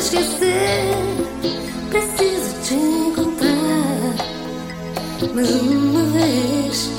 esquecer. Preciso te encontrar mais uma vez.